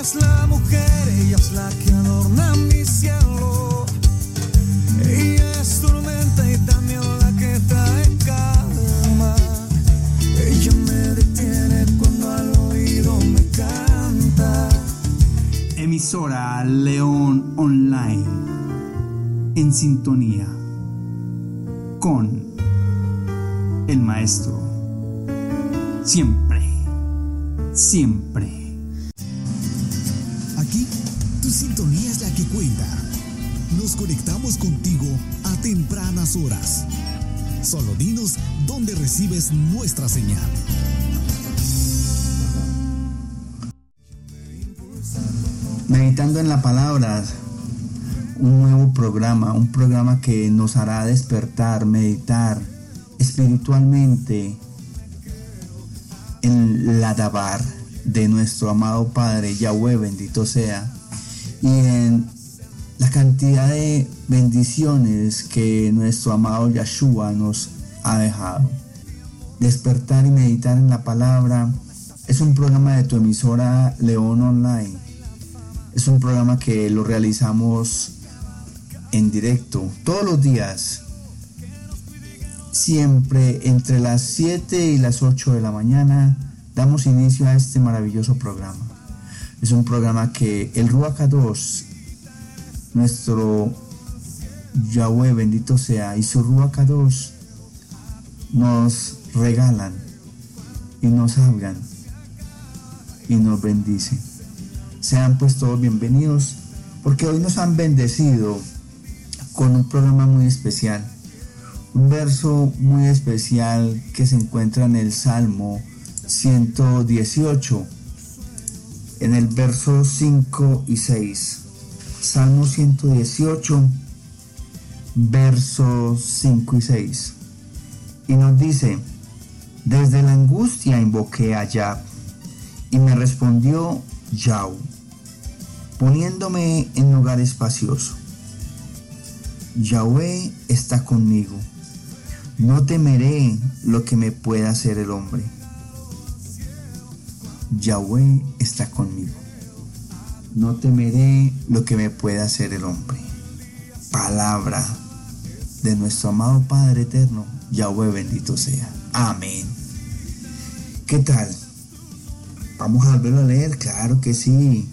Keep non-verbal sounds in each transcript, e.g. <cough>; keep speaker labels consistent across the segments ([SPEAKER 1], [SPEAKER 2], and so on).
[SPEAKER 1] Ella es la mujer, ella es la que adorna mi cielo. Ella es tormenta y también la que trae calma. Ella me detiene cuando al oído me canta.
[SPEAKER 2] Emisora León Online. En sintonía con el maestro. Siempre, siempre.
[SPEAKER 3] Sintonía es la que cuenta. Nos conectamos contigo a tempranas horas. Solo dinos dónde recibes nuestra señal.
[SPEAKER 2] Meditando en la palabra, un nuevo programa, un programa que nos hará despertar, meditar espiritualmente en la Dabar de nuestro amado Padre Yahweh, bendito sea, y en la cantidad de bendiciones que nuestro amado Yahshua nos ha dejado. Despertar y meditar en la palabra es un programa de tu emisora León Online. Es un programa que lo realizamos en directo todos los días, siempre entre las 7 y las 8 de la mañana, damos inicio a este maravilloso programa. Es un programa que el Ruaca 2, nuestro Yahweh bendito sea, y su Ruaca 2 nos regalan y nos hablan y nos bendicen. Sean pues todos bienvenidos porque hoy nos han bendecido con un programa muy especial. Un verso muy especial que se encuentra en el Salmo 118, en el verso 5 y 6. Salmo 118, versos 5 y 6. Y nos dice, desde la angustia invoqué a Yah y me respondió Yahweh, poniéndome en lugar espacioso. Yahweh está conmigo. No temeré lo que me pueda hacer el hombre. Yahweh está conmigo. No temeré lo que me pueda hacer el hombre. Palabra de nuestro amado Padre Eterno, Yahweh bendito sea. Amén. ¿Qué tal? Vamos a volverlo a leer, claro que sí.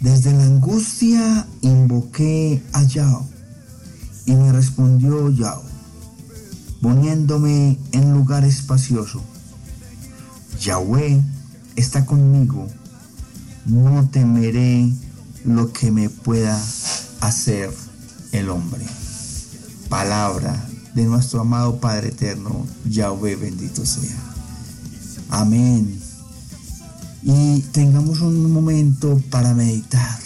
[SPEAKER 2] Desde la angustia invoqué a Yahweh y me respondió Yahweh, poniéndome en lugar espacioso. Yahweh está conmigo, no temeré lo que me pueda hacer el hombre. Palabra de nuestro amado Padre Eterno, Yahweh bendito sea. Amén. Y tengamos un momento para meditar,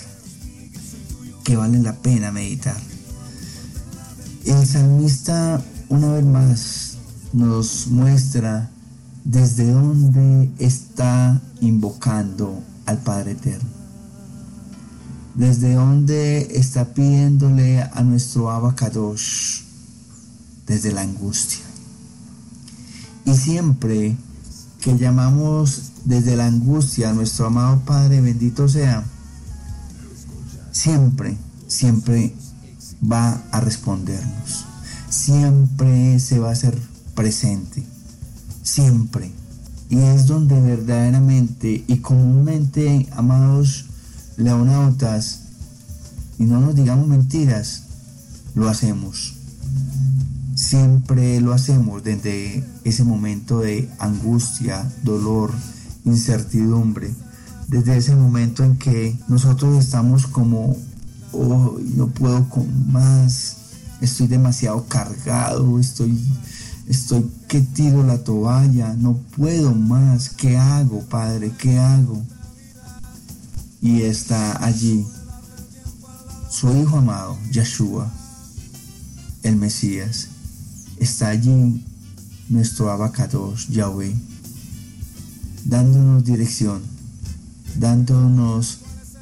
[SPEAKER 2] que vale la pena meditar. El salmista una vez más nos muestra desde dónde está invocando al Padre Eterno. Desde dónde está pidiéndole a nuestro Abacadosh. Desde la angustia. Y siempre que llamamos desde la angustia a nuestro amado Padre, bendito sea, siempre, siempre va a respondernos. Siempre se va a hacer presente. Siempre. Y es donde verdaderamente y comúnmente, amados leonautas, y no nos digamos mentiras, lo hacemos. Siempre lo hacemos desde ese momento de angustia, dolor, incertidumbre, desde ese momento en que nosotros estamos como oh, no puedo con más, estoy demasiado cargado, estoy, estoy que tiro la toalla, no puedo más, ¿qué hago, Padre? ¿Qué hago? Y está allí su Hijo amado, Yeshua, el Mesías. Está allí nuestro abacados, Yahweh, dándonos dirección, dándonos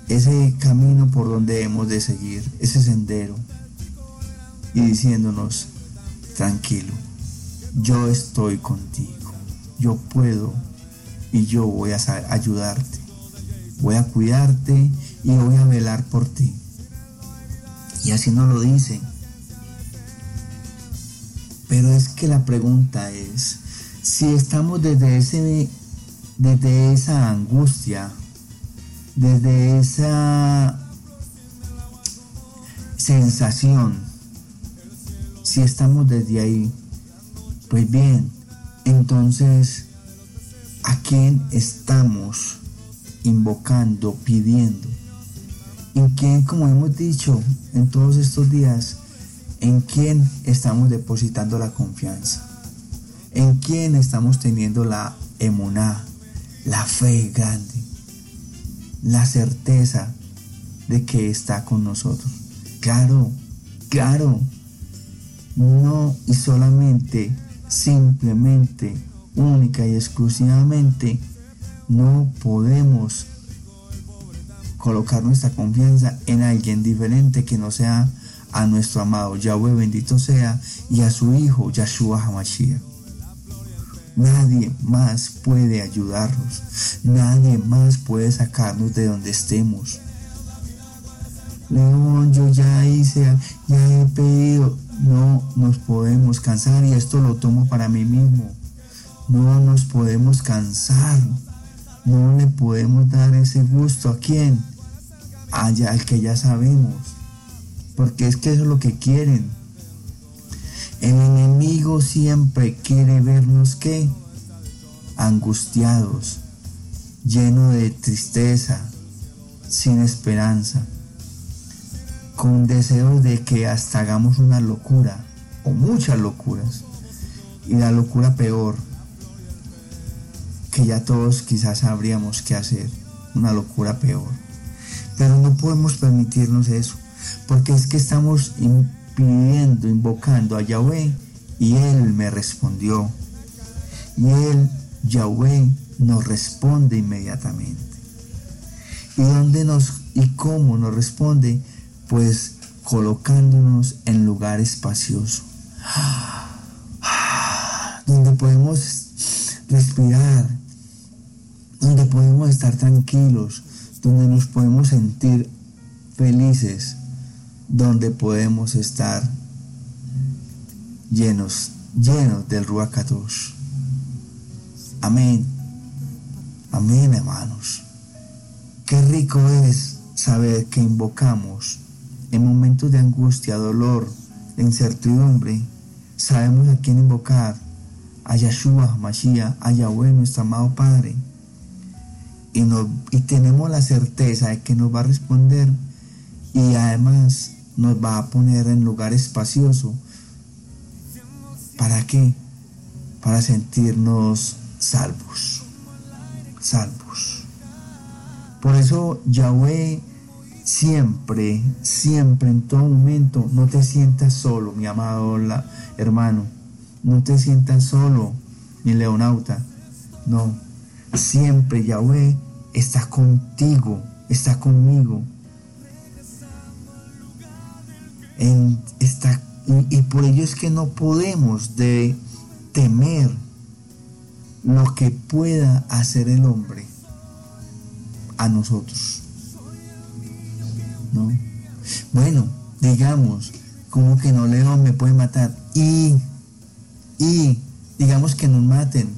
[SPEAKER 2] ese camino por donde hemos de seguir, ese sendero, y diciéndonos, tranquilo, yo estoy contigo, yo puedo y yo voy a ayudarte. voy a cuidarte y voy a velar por ti. Y así nos lo dice. Pero es que la pregunta es, si estamos desde, ese, desde esa angustia, desde esa sensación, si estamos desde ahí, pues bien, entonces, ¿a quién estamos invocando, pidiendo? ¿En quién, como hemos dicho en todos estos días, en quién estamos depositando la confianza? ¿En quién estamos teniendo la emuná, la fe grande, la certeza de que está con nosotros? Claro, claro, no y solamente simplemente, única y exclusivamente, no podemos colocar nuestra confianza en alguien diferente que no sea a nuestro amado Yahweh bendito sea y a su hijo Yahshua HaMashiach. Nadie más puede ayudarnos, nadie más puede sacarnos de donde estemos. León, yo ya hice, ya he pedido, no nos podemos cansar y esto lo tomo para mí mismo. No nos podemos cansar. No le podemos dar ese gusto a quién? Allá al que ya sabemos. Porque es que eso es lo que quieren. El enemigo siempre quiere vernos que angustiados, llenos de tristeza, sin esperanza con deseos de que hasta hagamos una locura o muchas locuras. Y la locura peor, que ya todos quizás sabríamos qué hacer, una locura peor. Pero no podemos permitirnos eso, porque es que estamos pidiendo, invocando a Yahweh y Él me respondió. Y Él, Yahweh, nos responde inmediatamente. ¿Y dónde nos y cómo nos responde? Pues colocándonos en lugar espacioso, donde podemos respirar, donde podemos estar tranquilos, donde nos podemos sentir felices, donde podemos estar llenos, llenos del Ruach Amén. Amén, hermanos. Qué rico es saber que invocamos en momentos de angustia, dolor, de incertidumbre, sabemos a quién invocar, a Yahshua, Mashiach, a Yahweh, nuestro amado Padre. Y, y tenemos la certeza de que nos va a responder y además nos va a poner en lugar espacioso. ¿Para qué? Para sentirnos salvos. Salvos. Por eso Yahweh siempre, siempre, en todo momento, no te sientas solo, mi amado hermano. No te sientas solo, mi leonauta. No, siempre Yahweh está contigo, está conmigo. Está, y, y por ello es que no podemos de temer lo que pueda hacer el hombre a nosotros. Bueno, digamos, como que no León me puede matar. Y, y, digamos que nos maten.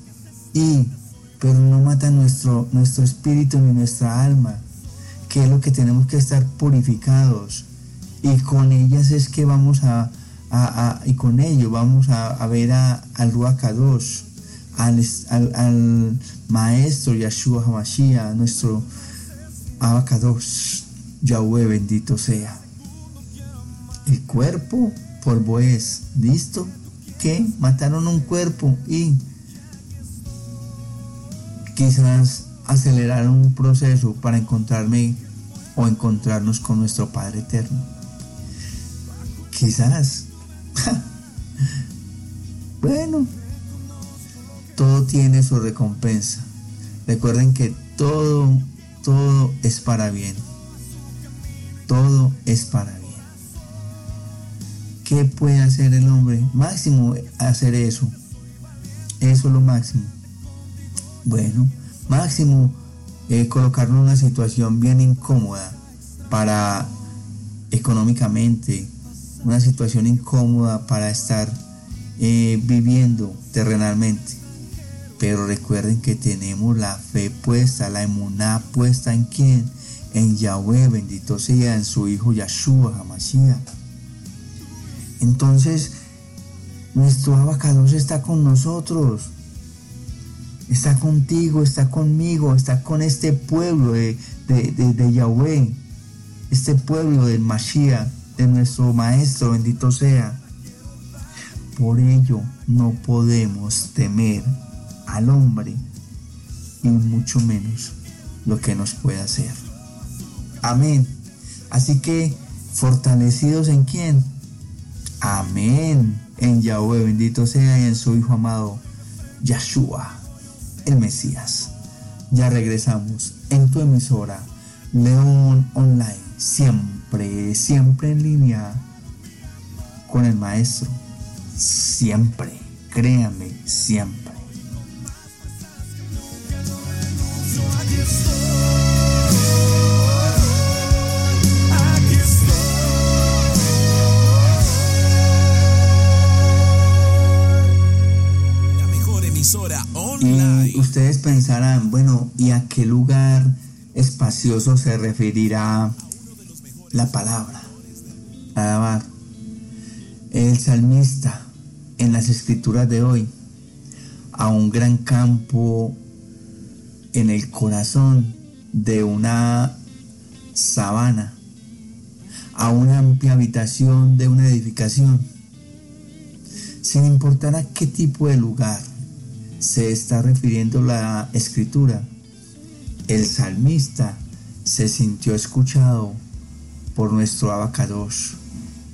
[SPEAKER 2] Y, pero no matan nuestro, nuestro espíritu ni nuestra alma, que es lo que tenemos que estar purificados. Y con ellas es que vamos a, y con ello vamos a, ver a, al Ruacados, al, al, al, maestro Yahshua Hamashiach, nuestro Abacados. Yahweh bendito sea. El cuerpo, polvo es. ¿Listo? Que mataron un cuerpo y quizás aceleraron un proceso para encontrarme o encontrarnos con nuestro Padre Eterno. Quizás. <laughs> bueno, todo tiene su recompensa. Recuerden que todo, todo es para bien todo es para bien. ¿Qué puede hacer el hombre? Máximo hacer eso. Eso es lo máximo. Bueno, máximo eh, colocarnos en una situación bien incómoda para económicamente, una situación incómoda para estar eh, viviendo terrenalmente. Pero recuerden que tenemos la fe puesta, la emuná puesta en quién? En Yahweh, bendito sea, en su Hijo Yahshua Hamashiach. Entonces, nuestro abacados está con nosotros. Está contigo, está conmigo, está con este pueblo de, de Yahweh. Este pueblo del Mashiach, de nuestro Maestro, bendito sea. Por ello no podemos temer al hombre y mucho menos lo que nos pueda hacer. Amén. Así que fortalecidos en quién? Amén. En Yahweh bendito sea y en su Hijo amado Yahshua, el Mesías. Ya regresamos en tu emisora León Online, siempre, siempre en línea con el Maestro. Siempre, créame, siempre. Y ustedes pensarán, bueno, ¿y a qué lugar espacioso se referirá la palabra? Alabar. El salmista en las escrituras de hoy a un gran campo en el corazón de una sabana, a una amplia habitación de una edificación, sin importar a qué tipo de lugar, se está refiriendo la escritura. El salmista se sintió escuchado por nuestro abacados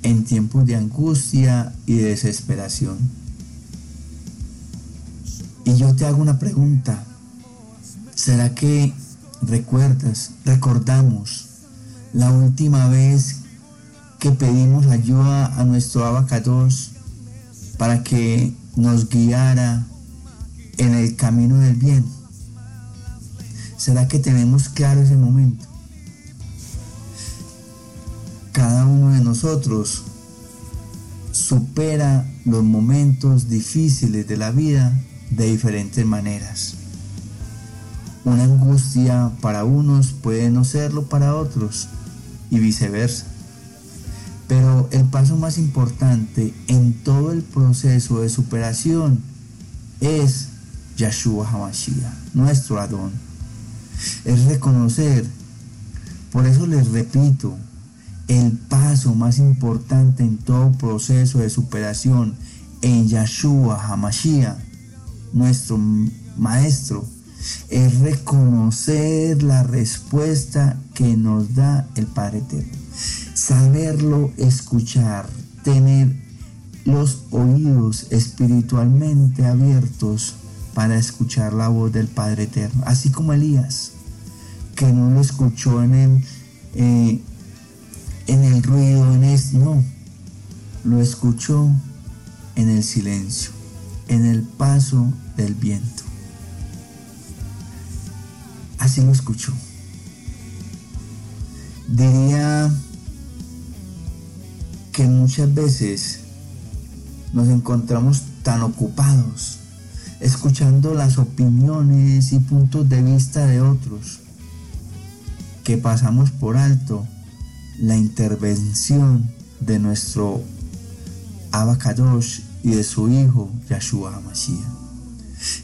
[SPEAKER 2] en tiempos de angustia y de desesperación. Y yo te hago una pregunta. ¿Será que recuerdas, recordamos la última vez que pedimos ayuda a nuestro abacados para que nos guiara en el camino del bien? ¿Será que tenemos claro ese momento? Cada uno de nosotros supera los momentos difíciles de la vida de diferentes maneras. Una angustia para unos puede no serlo para otros y viceversa. Pero el paso más importante en todo el proceso de superación es Yahshua HaMashiach, nuestro Adón. Es reconocer, por eso les repito, el paso más importante en todo proceso de superación en Yahshua HaMashiach, nuestro Maestro, es reconocer la respuesta que nos da el Padre Eterno. Saberlo escuchar, tener los oídos espiritualmente abiertos para escuchar la voz del Padre Eterno, así como Elías, que no lo escuchó en el, eh, en el ruido, en esto, no, lo escuchó en el silencio, en el paso del viento. Así lo escuchó. Diría que muchas veces nos encontramos tan ocupados escuchando las opiniones y puntos de vista de otros, que pasamos por alto la intervención de nuestro Abacadosh y de su hijo Yahshua HaMashiach,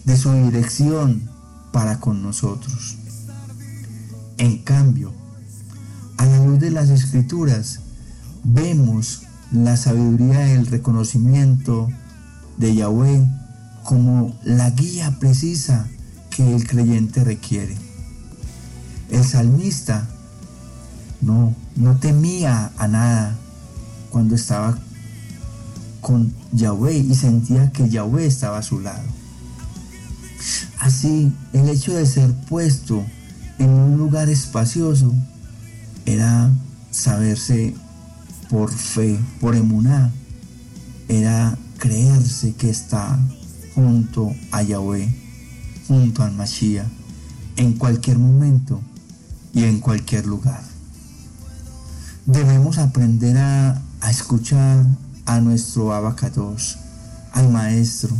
[SPEAKER 2] de su dirección para con nosotros. En cambio, a la luz de las escrituras, vemos la sabiduría del reconocimiento de Yahweh como la guía precisa que el creyente requiere. El salmista no, no temía a nada cuando estaba con Yahweh y sentía que Yahweh estaba a su lado. Así, el hecho de ser puesto en un lugar espacioso era saberse por fe, por emuná, era creerse que está junto a Yahweh, junto al Mashiach, en cualquier momento y en cualquier lugar. Debemos aprender a, escuchar a nuestro abacados, al Maestro,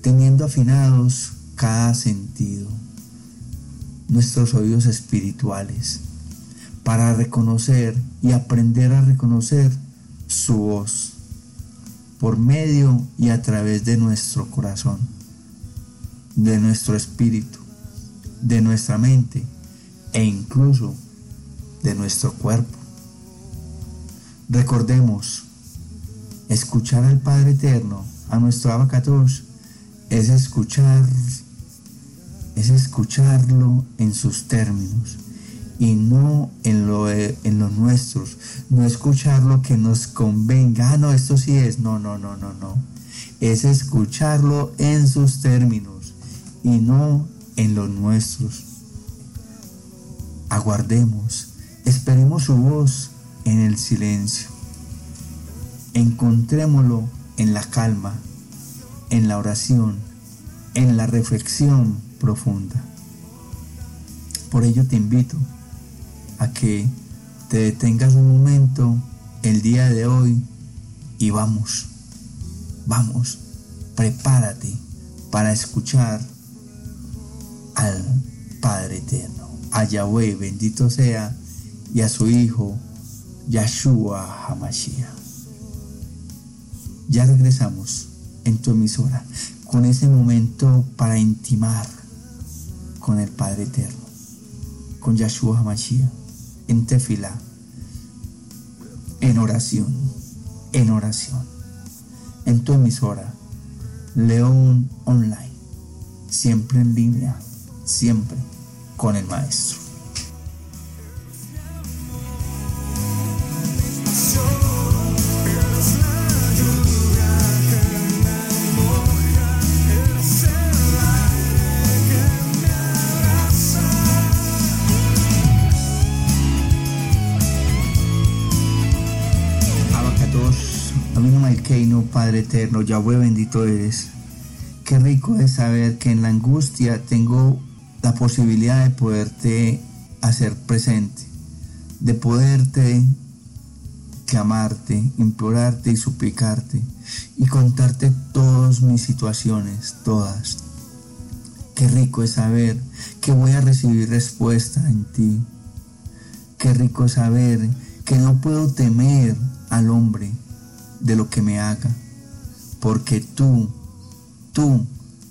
[SPEAKER 2] teniendo afinados cada sentido, nuestros oídos espirituales, para reconocer y aprender a reconocer su voz por medio y a través de nuestro corazón, de nuestro espíritu, de nuestra mente e incluso de nuestro cuerpo. Recordemos, escuchar al Padre Eterno, a nuestro Abacatos, es escuchar, es escucharlo en sus términos y no en lo, en los nuestros, no escuchar lo que nos convenga, ah, no, esto sí es, no, no, no, no, no, es escucharlo en sus términos y no en los nuestros. Aguardemos, esperemos su voz en el silencio, encontrémoslo en la calma, en la oración, en la reflexión profunda. Por ello te invito que te detengas un momento el día de hoy y vamos, vamos, prepárate para escuchar al Padre Eterno, a Yahweh, bendito sea, y a su Hijo, Yahshua Hamashiach. Ya regresamos en tu emisora con ese momento para intimar con el Padre Eterno, con Yahshua Hamashiach, en tefila, en oración, en oración, en tu emisora, León Online, siempre en línea, siempre con el Maestro. Padre eterno, Yahweh bendito eres. Qué rico es saber que en la angustia tengo la posibilidad de poderte hacer presente, de poderte clamarte, implorarte y suplicarte y contarte todas mis situaciones, todas. Qué rico es saber que voy a recibir respuesta en ti. Qué rico es saber que no puedo temer al hombre de lo que me haga, porque tú, tú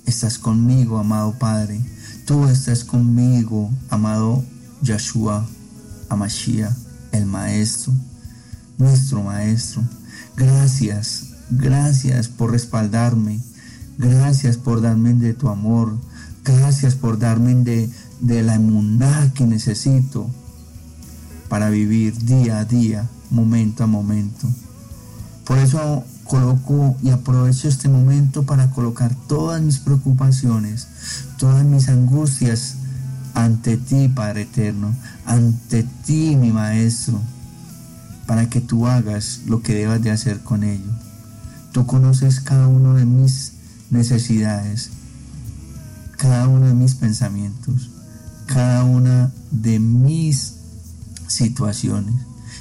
[SPEAKER 2] estás conmigo, amado Padre, tú estás conmigo, amado Yahshua, Amashiach, el Maestro, nuestro Maestro. Gracias, gracias por respaldarme, gracias por darme de tu amor, gracias por darme de, de la inmunidad que necesito para vivir día a día, momento a momento. Por eso coloco y aprovecho este momento para colocar todas mis preocupaciones, todas mis angustias ante ti, Padre Eterno, ante ti, mi Maestro, para que tú hagas lo que debas de hacer con ello. Tú conoces cada uno de mis necesidades, cada uno de mis pensamientos, cada una de mis situaciones,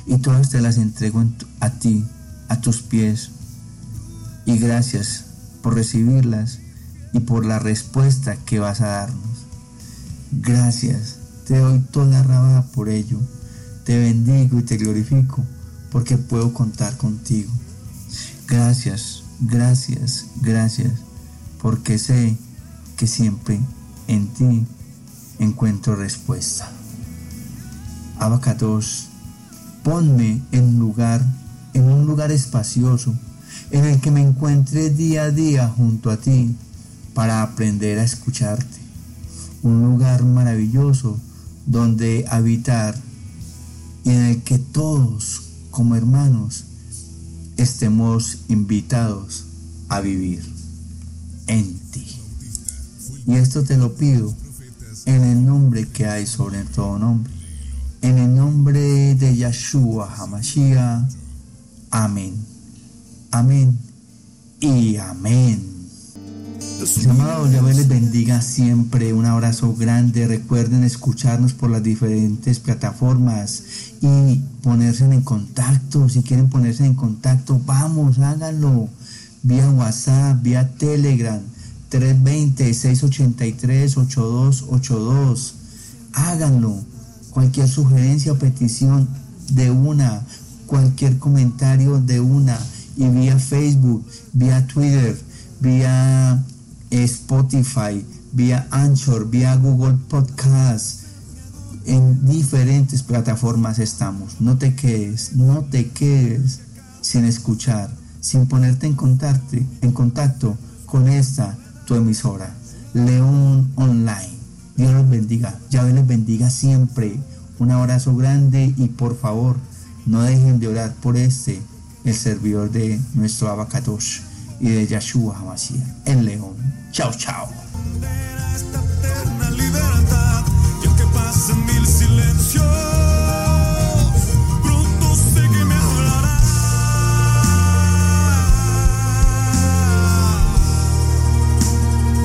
[SPEAKER 2] y todas te las entrego a ti, a tus pies, y gracias por recibirlas y por la respuesta que vas a darnos. Gracias, te doy toda rabia por ello. Te bendigo y te glorifico porque puedo contar contigo. Gracias, gracias, gracias, porque sé que siempre en ti encuentro respuesta. Abacados, ponme en lugar, en un lugar espacioso en el que me encuentre día a día junto a ti para aprender a escucharte. Un lugar maravilloso donde habitar y en el que todos como hermanos estemos invitados a vivir en ti. Y esto te lo pido en el nombre que hay sobre todo nombre. En el nombre de Yahshua Hamashiach. Amén. Amén y amén. Mis amados, Dios les bendiga siempre. Un abrazo grande. Recuerden escucharnos por las diferentes plataformas y ponerse en contacto. Si quieren ponerse en contacto, vamos, háganlo. Vía WhatsApp, vía Telegram. 320-683-8282. Háganlo. Cualquier sugerencia o petición de una. Cualquier comentario de una. Y vía Facebook, vía Twitter, vía Spotify, vía Anchor, vía Google Podcast. En diferentes plataformas estamos. No te quedes, no te quedes sin escuchar, sin ponerte en contacto, en contacto con esta tu emisora, León Online. Dios los bendiga, ya les bendiga siempre. Un abrazo grande y por favor, no dejen de orar por este, el servidor de nuestro Abacadosh y de Yahshua Hamashiach, el León. Chao, chao.